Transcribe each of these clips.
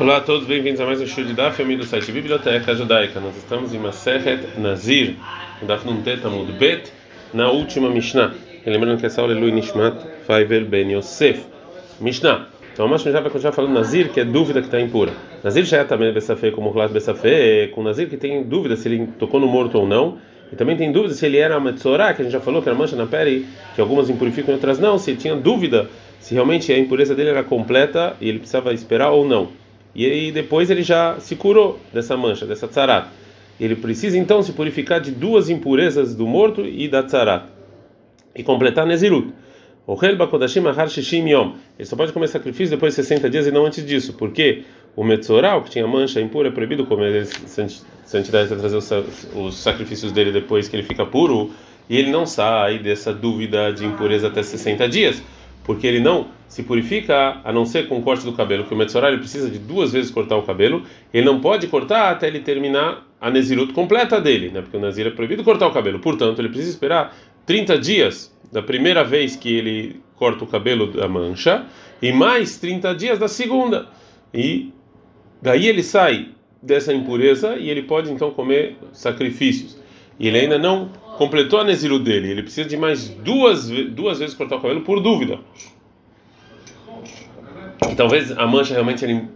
Olá a todos, bem-vindos a mais um show de Daf, amigo do site Biblioteca Judaica. Nós estamos em Maseret Nazir, Daf Nuntet Amud Bet, na última Mishnah. Lembrando que essa aula é Lui Nishmat Faivel Ben Yosef. Mishnah. Então a Mishnah vai continuar falando Nazir, que é dúvida que está impura. Nazir já é também Bessafé, como Rulat Bessafé, com Nazir que tem dúvida se ele tocou no morto ou não. E também tem dúvida se ele era Metzorah, que a gente já falou, que era mancha na pele, que algumas impurificam e outras não. Se ele tinha dúvida se realmente a impureza dele era completa e ele precisava esperar ou não. E aí depois ele já se curou dessa mancha, dessa tzarat. Ele precisa então se purificar de duas impurezas do morto e da tzarat. E completar Nezirut. O Kodashim Ahar Shishim Yom. Ele só pode comer sacrifício depois de 60 dias e não antes disso. Porque o Metzoral, que tinha mancha impura, é proibido comer santidade trazer os sacrifícios dele depois que ele fica puro. E ele não sai dessa dúvida de impureza até 60 dias porque ele não se purifica a não ser com o corte do cabelo, que o Metzorah ele precisa de duas vezes cortar o cabelo, ele não pode cortar até ele terminar a Nezirut completa dele, né? porque o Nazir é proibido cortar o cabelo, portanto ele precisa esperar 30 dias da primeira vez que ele corta o cabelo da mancha e mais 30 dias da segunda, e daí ele sai dessa impureza e ele pode então comer sacrifícios, e ele ainda não completou a Neziru dele, ele precisa de mais duas, duas vezes cortar o cabelo por dúvida. Talvez a mancha realmente ele,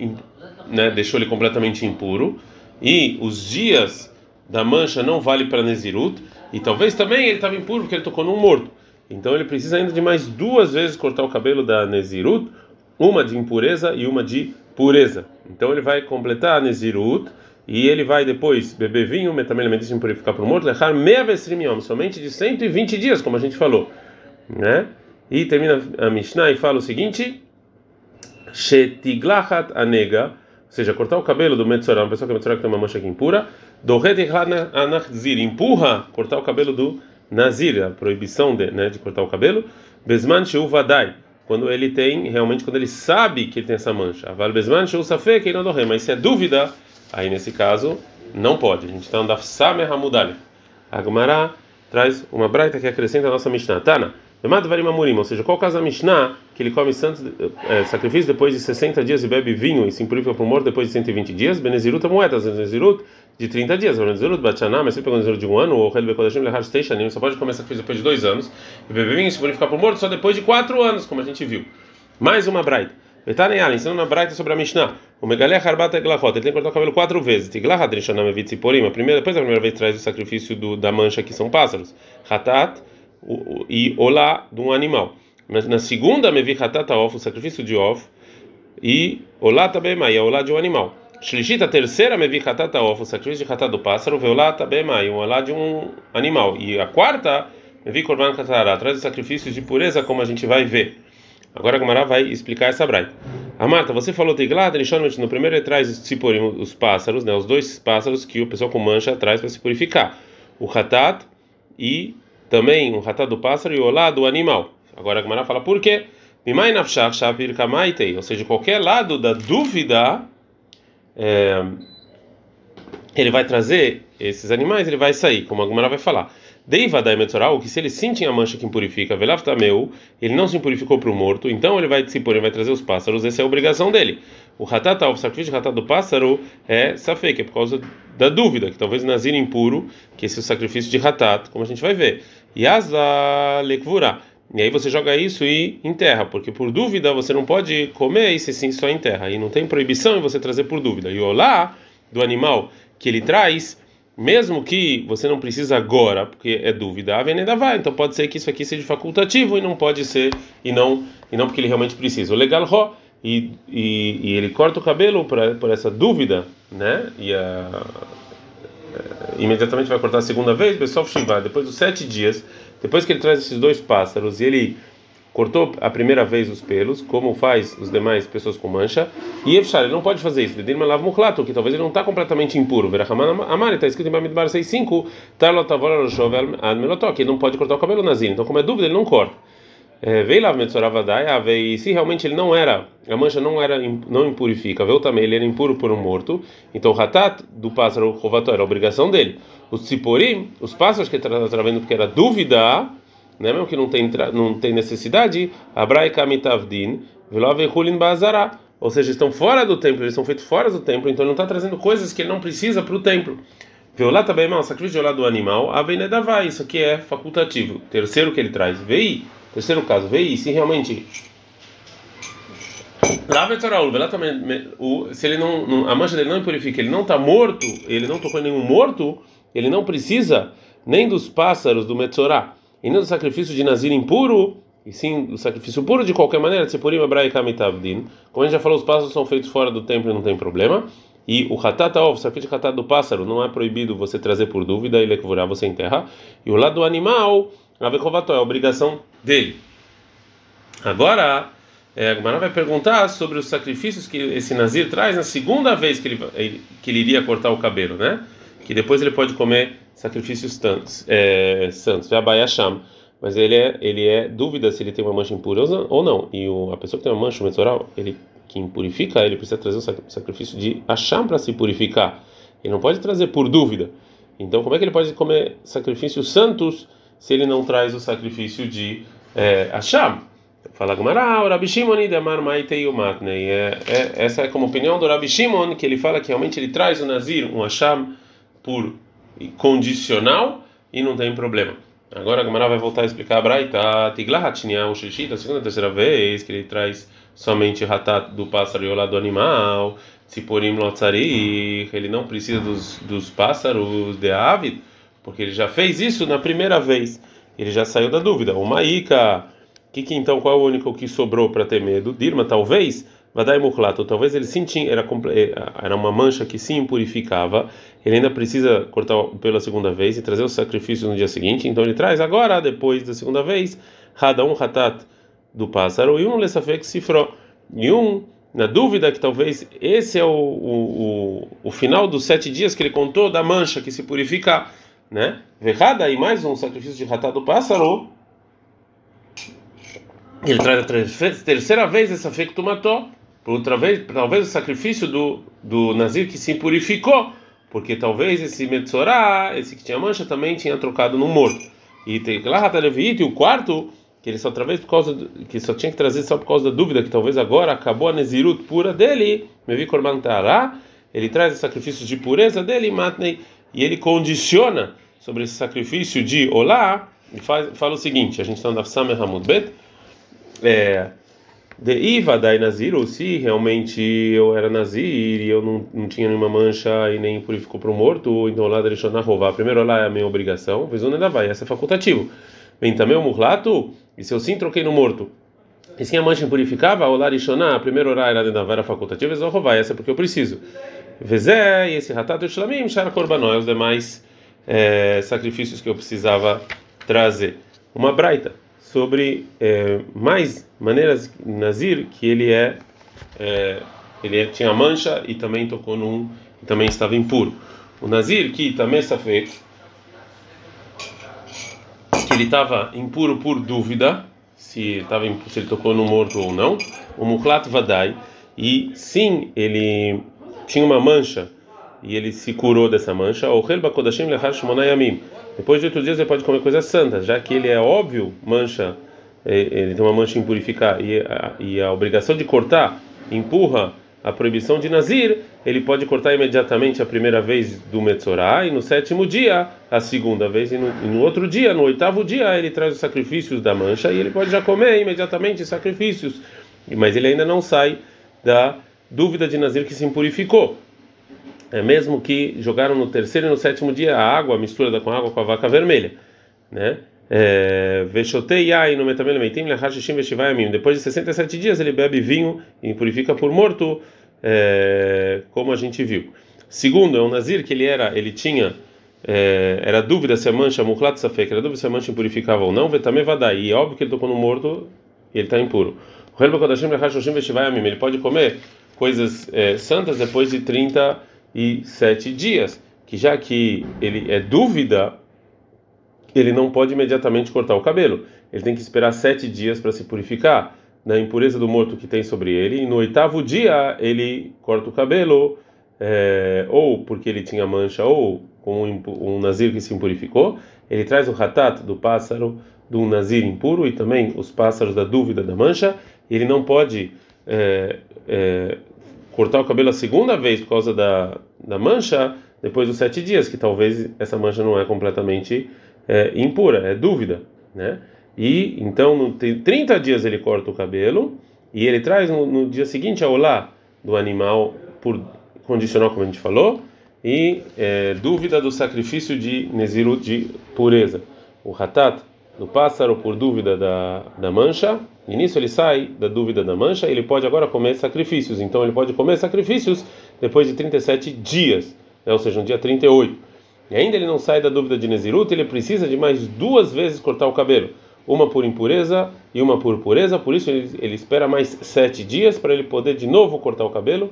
né, deixou ele completamente impuro e os dias da mancha não vale para Nezirut e talvez também ele estava impuro porque ele tocou num morto. Então ele precisa ainda de mais duas vezes cortar o cabelo da Nezirut, uma de impureza e uma de pureza. Então ele vai completar a Nezirut e ele vai depois beber vinho, ele purificar para o morto, lechar meia vesrimiom, somente de 120 dias, como a gente falou, né? E termina a Mishnah e fala o seguinte: Shetiglachat anega, ou seja, cortar o cabelo do Metzorah, uma pessoa que é Metzorah que tem uma mancha aqui impura, empurra, cortar o cabelo do Nazir, a proibição de, né, de cortar o cabelo, Besman vadai, quando ele tem, realmente, quando ele sabe que ele tem essa mancha, mas se é dúvida, Aí nesse caso não pode. A gente está andando Samer Hamudali. A Gemara traz uma braita que acrescenta a nossa Mishnah. Tana, ou seja, qual caso da Mishnah que ele come santos, é, sacrifício depois de 60 dias e bebe vinho e se impurifica para o morto depois de 120 dias? Benezirut moedas, Benezirut de 30 dias. Benezirut Batchaná, mas se pegou Benezirut de um ano, ou Hel Bekodashim Lehar Steishanim, só pode comer sacrifício depois de dois anos e beber vinho e se purificar para o morto só depois de quatro anos, como a gente viu. Mais uma braita. Betanei Allen, ensinando na Braita sobre a Mishnah. O Megalé Harbata Glachot, ele tem que cortar o cabelo quatro vezes. Tiglachat Rishanam Evit Ziporim, a primeira, depois a primeira vez traz o sacrifício do, da mancha, que são pássaros. Hatat e Olá de um animal. Na, na segunda, Mevi Hatat Off, o sacrifício de Off. E Olá Tabemai, é Olá de um animal. Shlishit, a terceira, Mevi Hatat Off, o sacrifício de Hatat do pássaro. Veolá Tabemai, um Olá de um animal. E a quarta, Mevi Korban Katará, traz o sacrifício de pureza, como a gente vai ver. Agora a Gamara vai explicar essa braita. A Marta, você falou Teglad, no primeiro ele traz os, os pássaros, né, os dois pássaros que o pessoal com mancha traz para se purificar. O Hatat e também o Hatat do pássaro e o Olá do animal. Agora a Gamara fala por quê? Ou seja, qualquer lado da dúvida, é, ele vai trazer esses animais, ele vai sair, como a Gamara vai falar. Deiva da Metzoral, que se ele sim a mancha que impurifica, meu, ele não se impurificou para o morto, então ele vai se pôr, ele vai trazer os pássaros, essa é a obrigação dele. O ratata, o sacrifício de ratata do pássaro é que é por causa da dúvida, que talvez nazir impuro, que esse é o sacrifício de ratat, como a gente vai ver. Yasla lekvura. E aí você joga isso e enterra, porque por dúvida você não pode comer isso sim só enterra. E não tem proibição em você trazer por dúvida. E olá do animal que ele traz mesmo que você não precisa agora, porque é dúvida, a venenda vai. Então pode ser que isso aqui seja facultativo e não pode ser e não e não porque ele realmente precisa. O legal ro e, e, e ele corta o cabelo por, por essa dúvida, né? E a, é, imediatamente vai cortar a segunda vez, pessoal depois dos sete dias, depois que ele traz esses dois pássaros e ele cortou a primeira vez os pelos, como faz os demais pessoas com mancha, e Efshar, ele não pode fazer isso, Dedir Malav Muklato, que talvez ele não está completamente impuro, Verahaman Amar, está escrito em Bamidbar 6.5, Tarlotavora Shovel Admelotok, ele não pode cortar o cabelo nazir, então como é dúvida, ele não corta. É, veio lá Metzoravadai, e se realmente ele não era, a mancha não era, não impurifica, veio também, ele era impuro por um morto, então o Hatat do pássaro Rovato era a obrigação dele. Os Tziporim, os pássaros que ele está vendo porque era dúvida, né? mesmo que não tem, não tem necessidade, Abrai Kamitavdin, Velove Hulin Bazará. ou seja, estão fora do templo, eles são feitos fora do templo, então ele não está trazendo coisas que ele não precisa para o templo. Violar também, irmão, sacrifício violar do animal, a isso aqui é facultativo. Terceiro que ele traz, vei, terceiro caso, vei, se realmente se ele não, a mancha dele não purifica, ele não está morto, ele não tocou em nenhum morto, ele não precisa nem dos pássaros do Metzorá, e nem do sacrifício de Nazir impuro, e sim do sacrifício puro de qualquer maneira, Tsepurim Abraikamitavdin. Como a gente já falou, os pássaros são feitos fora do templo e não tem problema. E o Hatata o sacrifício de Hatata do pássaro, não é proibido você trazer por dúvida, ele é que você enterrar. E o lado do animal, a é obrigação dele. Agora, é, a Gumara vai perguntar sobre os sacrifícios que esse Nazir traz na segunda vez que ele, que ele iria cortar o cabelo, né? Que depois ele pode comer sacrifícios tantos, é, santos, Sham. Mas ele é, ele é dúvida se ele tem uma mancha impura ou não. E o, a pessoa que tem uma mancha mensural, ele que impurifica, ele precisa trazer o sacrifício de Acham para se purificar. Ele não pode trazer por dúvida. Então, como é que ele pode comer sacrifícios santos se ele não traz o sacrifício de é? Fala Gumara, o Rabi Shimon idamar maitei umatnei. É, é, essa é como opinião do Rabi Shimon, que ele fala que realmente ele traz o Nazir, um Hasham, por condicional e não tem problema. Agora a Gumara vai voltar a explicar a Braita, Tiglahatnia, o Shishita, a segunda terceira vez que ele traz somente Hatat do pássaro e o lado animal, Tziporim Lotzari, ele não precisa dos, dos pássaros de Avid, porque ele já fez isso na primeira vez. Ele já saiu da dúvida. O Maíka que, que então qual é o único que sobrou para ter medo? Dirma, talvez, Vadai Muklato, talvez ele sim era, eh, era uma mancha que sim purificava, ele ainda precisa cortar pela segunda vez e trazer o sacrifício no dia seguinte, então ele traz agora, depois da segunda vez, Hada um Hatat do pássaro e um Lesafek Sifro, e um, na dúvida que talvez esse é o, o, o, o final dos sete dias que ele contou da mancha que se purifica, né? Verrada e mais um sacrifício de Hatat do pássaro. Ele traz a terceira vez essa tu matou, por outra vez, talvez o sacrifício do, do Nazir que se purificou, porque talvez esse Metzorá, esse que tinha mancha, também tinha trocado no morto. E tem lá e o quarto, que ele só outra vez por causa do, que só tinha que trazer só por causa da dúvida que talvez agora acabou a Nezirut pura dele, me vi Korbantará, ele traz o sacrifício de pureza dele, Matnei, e ele condiciona sobre esse sacrifício de Olá, e faz, fala o seguinte: a gente está na Samer Hamud Bet é, de Iva da Nazir, ou se realmente eu era Nazir e eu não, não tinha nenhuma mancha e nem purificou para o morto, então lá deixou na roubar. Primeiro lá é a minha obrigação, Vezuna ainda vai, essa é facultativo. Vem também o murlato, e se eu sim troquei no morto, e se a mancha impurificava, o Larishoná, primeiro orar era dentro da vara facultativa, roubar, essa é porque eu preciso. Vezé, e esse ratato shlamim, shara korbanó, os demais é, sacrifícios que eu precisava trazer. Uma braita sobre é, mais maneiras Nazir que ele é, é ele é, tinha mancha e também tocou num também estava impuro. O Nazir que também fez que ele estava impuro por dúvida se estava se ele tocou no morto ou não. O Muklat Vadai e sim ele tinha uma mancha e ele se curou dessa mancha. Depois de oito dias ele pode comer coisas santas, já que ele é óbvio mancha, é, ele tem uma mancha impurificar e a, e a obrigação de cortar empurra a proibição de Nazir, ele pode cortar imediatamente a primeira vez do Metzorah e no sétimo dia a segunda vez. E no, e no, outro dia, no oitavo dia, ele traz os sacrifícios da mancha e ele pode já comer imediatamente sacrifícios, mas ele ainda não sai da dúvida de Nazir que se impurificou é mesmo que jogaram no terceiro e no sétimo dia a água, a mistura com água com a vaca vermelha, né? É, Depois de 67 dias ele bebe vinho e purifica por morto, é, como a gente viu. Segundo, é um nazir que ele era, ele tinha é, era dúvida se a mancha muklat safek, era dúvida se a mancha impurificava ou não, vetame vadai. E é óbvio que ele tocou no morto ele está impuro. Ele pode comer coisas é, santas depois de 30 e sete dias, que já que ele é dúvida, ele não pode imediatamente cortar o cabelo. Ele tem que esperar sete dias para se purificar da impureza do morto que tem sobre ele. E no oitavo dia ele corta o cabelo, é, ou porque ele tinha mancha, ou com um, um nazir que se impurificou. Ele traz o ratat do pássaro do nazir impuro e também os pássaros da dúvida da mancha. Ele não pode é, é, cortar o cabelo a segunda vez por causa da, da mancha, depois dos sete dias, que talvez essa mancha não é completamente é, impura, é dúvida, né? E então, no 30 dias ele corta o cabelo e ele traz no, no dia seguinte a olá do animal por condicional, como a gente falou, e é, dúvida do sacrifício de Nezirut de pureza. O Hatat do pássaro por dúvida da, da mancha, e nisso ele sai da dúvida da mancha, ele pode agora comer sacrifícios. Então ele pode comer sacrifícios depois de 37 dias, né, ou seja, no dia 38. E ainda ele não sai da dúvida de Nezirut, ele precisa de mais duas vezes cortar o cabelo. Uma por impureza e uma por pureza, por isso ele, ele espera mais sete dias para ele poder de novo cortar o cabelo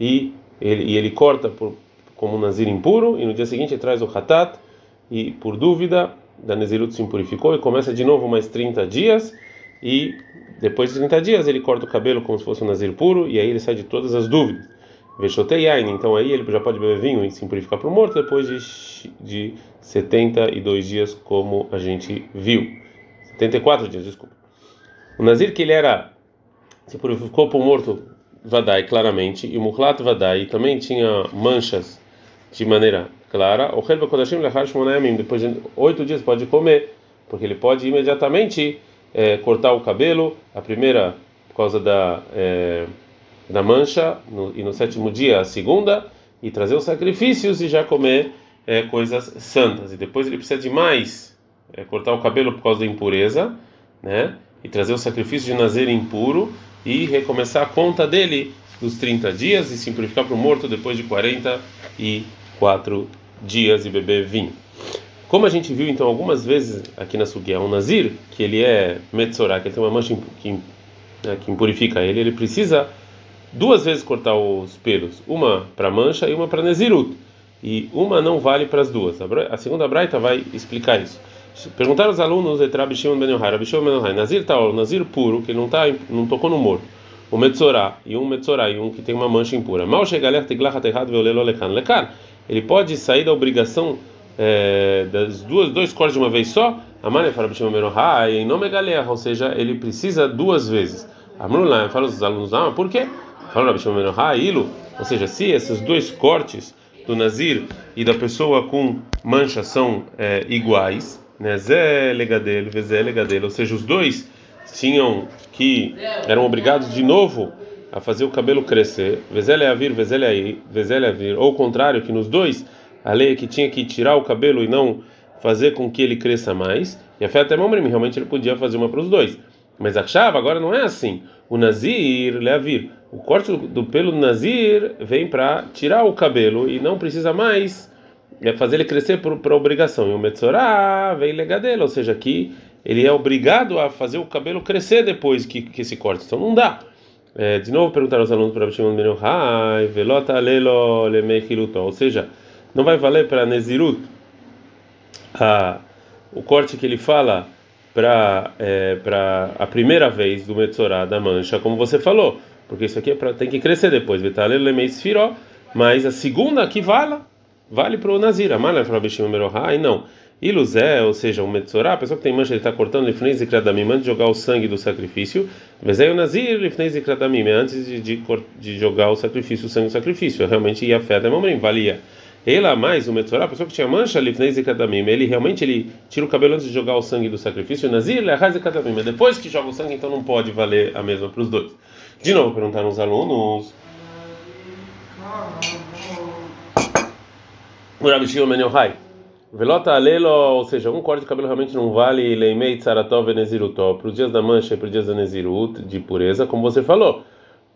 e ele, e ele corta por, como um nazir impuro e no dia seguinte ele traz o hatat e por dúvida da Nezirut se impurificou e começa de novo mais 30 dias e depois de 30 dias ele corta o cabelo como se fosse um nazir puro e aí ele sai de todas as dúvidas. Vexotei Yain, então aí ele já pode beber vinho e se purificar para o morto depois de, de 72 dias, como a gente viu. 74 dias, desculpa. O Nazir que ele era, se purificou para o morto Vadai claramente, e o Muhlat Vadai também tinha manchas de maneira clara. O Helba Kodashim Lechar depois de oito dias pode comer, porque ele pode imediatamente é, cortar o cabelo, a primeira por causa da. É, da mancha no, e no sétimo dia a segunda e trazer os sacrifícios e já comer é, coisas santas e depois ele precisa de mais é, cortar o cabelo por causa da impureza né e trazer o sacrifício de nazer impuro e recomeçar a conta dele dos 30 dias e simplificar para o morto depois de 44 dias e beber vinho como a gente viu então algumas vezes aqui na Sugia, um Nazir, que ele é Metzorah, que ele tem uma mancha que, né, que impurifica ele, ele precisa duas vezes cortar os pelos, uma para mancha e uma para Nezirut. E uma não vale para as duas. A segunda Braita vai explicar isso. Perguntaram os alunos de Rabi ben Yohai, Rabi ben Yohai, Nazir tal, Nazir puro, que não tá, não tocou no morto. O Metzorá e um Metzorá e um que tem uma mancha impura. Mal chega a lekan Ele pode sair da obrigação é, das duas dois cortes de uma vez só. Amane fala Rabi Shimon ben Yohai, em nome ou seja, ele precisa duas vezes. Amrullah fala os alunos, não, por quê? Ou seja, se esses dois cortes do Nazir e da pessoa com mancha são é, iguais, né? Zé legadelo, Vezé legadelo, ou seja, os dois tinham que eram obrigados de novo a fazer o cabelo crescer, Vezé leavir, Vezé leavir, ou o contrário, que nos dois a lei é que tinha que tirar o cabelo e não fazer com que ele cresça mais, e a fé até realmente ele podia fazer uma para os dois. Mas a chave agora não é assim. O Nazir, Leavir, o corte do pelo do Nazir vem para tirar o cabelo e não precisa mais é fazer ele crescer para obrigação. E o Metzorah vem legadelo, ou seja, aqui ele é obrigado a fazer o cabelo crescer depois que, que esse corte. Então não dá. É, de novo perguntaram aos alunos para Shimon ben Yochai, velota lelo lemeichiluto, ou seja, não vai valer para Nezirut a, o corte que ele fala para é, para a primeira vez do Metzorah da mancha, como você falou porque isso aqui é pra, tem que crescer depois. Mas a segunda aqui vale, vale para o Nazir. Amala para Bishim Merohai, não. Iluzé, ou seja, o Metzorá, a pessoa que tem mancha, ele está cortando Lifnei Zikradamim antes de jogar o sangue do sacrifício. Vezei o Nazir, Lifnei Zikradamim, antes de, de, de, jogar o sacrifício, o sangue do sacrifício. Realmente ia fé da mamãe, valia. Ela mais o Metzorá, a pessoa que tinha mancha, Lifnei Zikradamim, ele realmente ele tira o cabelo antes de jogar o sangue do sacrifício. Nazir, mas depois que joga o sangue, então não pode valer a mesma para os dois. De novo, perguntaram os alunos. O Rabi Shimon Ben Yochai. Velota alelo, ou seja, um corte de cabelo realmente não vale leimei tsaratov venezirutó para os dias da mancha e para os dias da nezirut, de pureza, como você falou.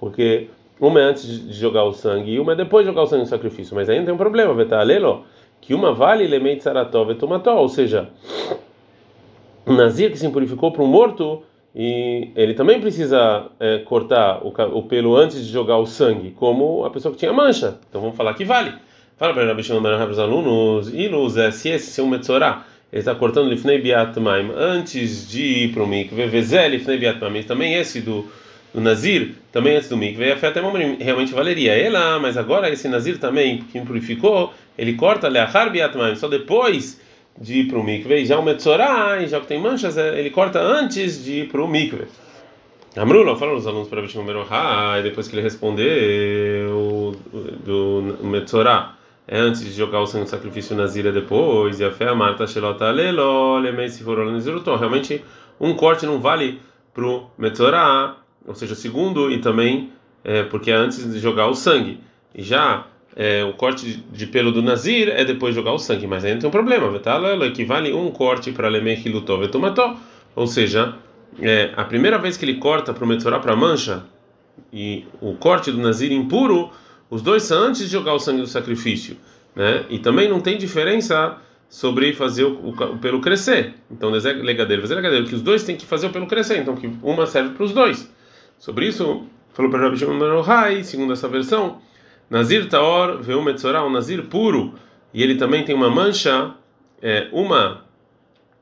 Porque uma é antes de jogar o sangue e uma é depois de jogar o sangue no sacrifício. Mas ainda tem um problema, veta alelo, que uma vale leimei tsaratov tomató, ou seja, um nazir que se purificou para um morto e ele também precisa é, cortar o, o, pelo antes de jogar o sangue, como a pessoa que tinha mancha. Então vamos falar que vale. Fala para Rabi para os alunos, ilus é se esse seu metzorá, ele está cortando lifnei biat antes de ir para o mikve, vezel lifnei biat também esse do, do nazir, também antes do mikve, a fé até realmente valeria. Ela, mas agora esse nazir também que purificou, ele corta leachar biat maim, só depois de ir para o mikve, já o metzorá, já que tem manchas, é, ele corta antes de ir para o mikve. Amrula, falaram os alunos para o número e depois que ele respondeu do Metzorah, é antes de jogar o sangue do sacrifício na zira depois, e a fé Marta Shelota Lelo, se for Realmente, um corte não vale para o Metzorah, ou seja, segundo, e também é, porque é antes de jogar o sangue. E já é, o corte de pelo do Nazir é depois de jogar o sangue, mas não tem um problema. Vetalelo equivale um corte para Lemech Lutov Vetumató, ou seja, é, a primeira vez que ele corta para o Metzorah para a mancha, e o corte do Nazir impuro, os dois são antes de jogar o sangue do sacrifício. Né? E também não tem diferença sobre fazer o, o, o pelo crescer. Então, legadeiro, fazer legadeiro, que os dois têm que fazer o pelo crescer. Então, que uma serve para os dois. Sobre isso, falou para Rabi Shimon Rai, segundo essa versão, Nazir Taor veu Metzorah, um Nazir puro, e ele também tem uma mancha, é, uma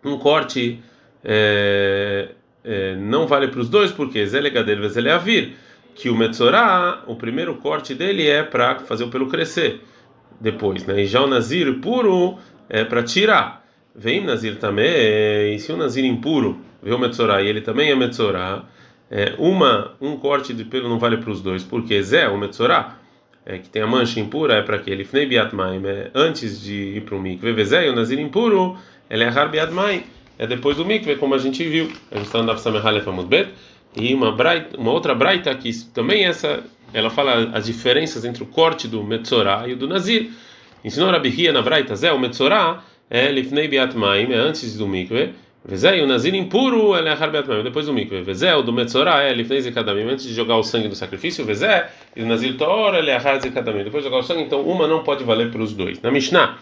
um corte é, é, não vale para os dois, porque Zelegader Vezeleavir, que o Metzorah, o primeiro corte dele é para fazer o pelo crescer depois, né? E já o Nazir puro é para tirar. Vem Nazir também, e se o Nazir impuro vê o Metzorah e ele também é Metzorah, é, uma, um corte de pelo não vale para os dois, porque Zé, o Metzorah, é, que tem a mancha impura, é para aquele Fnei é antes de ir para o mikve. Zé, o Nazir impuro, ele é Har Biatmaim é depois do mikve, como a gente viu. A gente está andando Samehalef Amudbet. E uma, braita, uma outra braita que também essa, ela fala as diferenças entre o corte do Metzorah e o do Nazir. Ensinou Rabi Hia na braita, Zé, o Metzorah é Lifnei Biatmaim, é antes do mikve. Vezé, o Nazir impuro, ele é Harbiat depois do mikve. Vezé, o do Metzorah é Lifnei Zikadamim, antes de jogar o sangue do sacrifício. Vezé, e o Nazir Tor, ele é Har Zikadamim, depois de jogar o sangue. Então, uma não pode valer para os dois. Na Mishnah,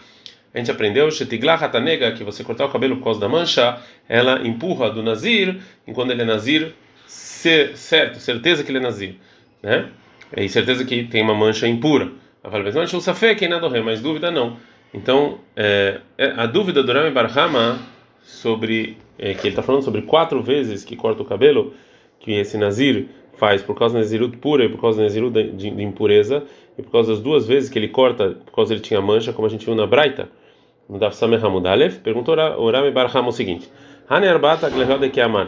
a gente aprendeu Shetiglah Hatanega, que você cortar o cabelo por causa da mancha, ela empurra do Nazir, enquanto ele é Nazir, ser, certo, certeza que ele é Nazir, né? E certeza que tem uma mancha impura. Ela fala, mas não, fé quem nada mas dúvida não. Então, é, é, a dúvida do Rami Barhama sobre, é, que ele está falando sobre quatro vezes que corta o cabelo, que esse Nazir faz por causa da Nazirut pura e por causa da Nazirut de, de, impureza, e por causa das duas vezes que ele corta, por causa ele tinha mancha, como a gente viu na Braita no Daf Sameh perguntou o Rami Barham o seguinte: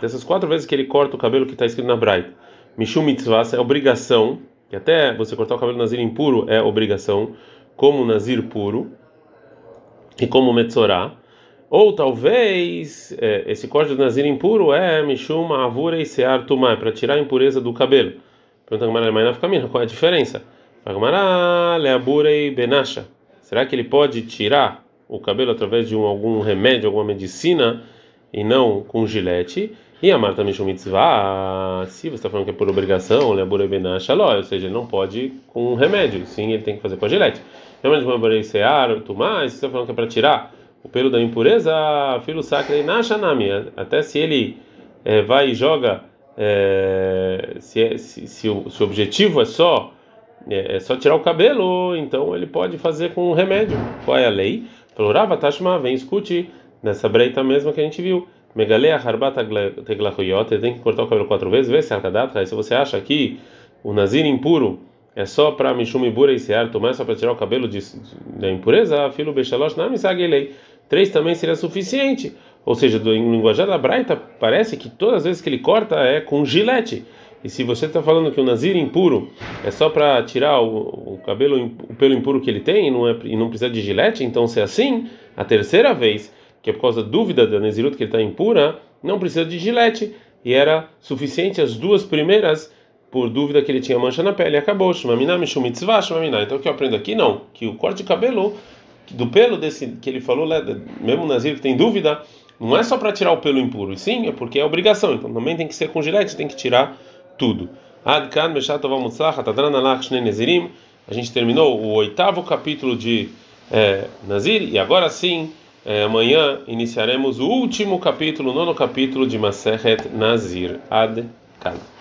essas quatro vezes que ele corta o cabelo que está escrito na Braita, Mishum Mitzvah é obrigação, que até você cortar o cabelo Nazir impuro é obrigação, como Nazir puro e como Metzorah. Ou talvez é, esse corte do Nazir impuro é Mishum Avura e Sear Tumai, para tirar a impureza do cabelo. Pergunta Gamara qual é a diferença? Gamara Leabura e Benasha. Será que ele pode tirar o cabelo através de um, algum remédio, alguma medicina, e não com gilete. E a Marta Mishum Mitzvah, se você está falando que é por obrigação, ou seja, ele não pode com um remédio, sim, ele tem que fazer com a gilete. Realmente, tu mais, se você está falando que é para tirar o pelo da impureza, filho sacra Nashanami, até se ele é, vai e joga, é, se, é, se, se, o, se o objetivo é só é, é, só tirar o cabelo, então ele pode fazer com um remédio. Qual é a lei? Falou, Rava Tashma, vem escute nessa breita mesma que a gente viu. Megalea Harbata Teglachoyot, tem que cortar o cabelo quatro vezes, vê se Arkadatra. Se você acha que o Nazir impuro é só para Mishum Ibura e Sear, tomar só para tirar o cabelo de, da impureza, filo Bechalosh, me Três também seria suficiente. Ou seja, do, em linguajar da Braita, parece que todas as vezes que ele corta é com gilete. E se você está falando que o Nazir impuro é só para tirar o, o, cabelo, o pelo impuro que ele tem e não, é, e não precisa de gilete, então se é assim, a terceira vez, que é por causa da dúvida da Nazirut que ele está impura, não precisa de gilete. E era suficiente as duas primeiras por dúvida que ele tinha mancha na pele. Acabou. Então o que eu aprendo aqui? Não. Que o corte de cabelo, do pelo desse que ele falou, mesmo o Nazir que tem dúvida, não é só para tirar o pelo impuro, e sim, é porque é obrigação. Então também tem que ser com gilete, tem que tirar tudo. Adkan Meshat Mutzlach Atadran Alach Shnei Nezirim. A gente terminou o oitavo capítulo de é, Nazir e agora sim, é, amanhã iniciaremos o último capítulo, o nono capítulo de Maseret Nazir. Adkan.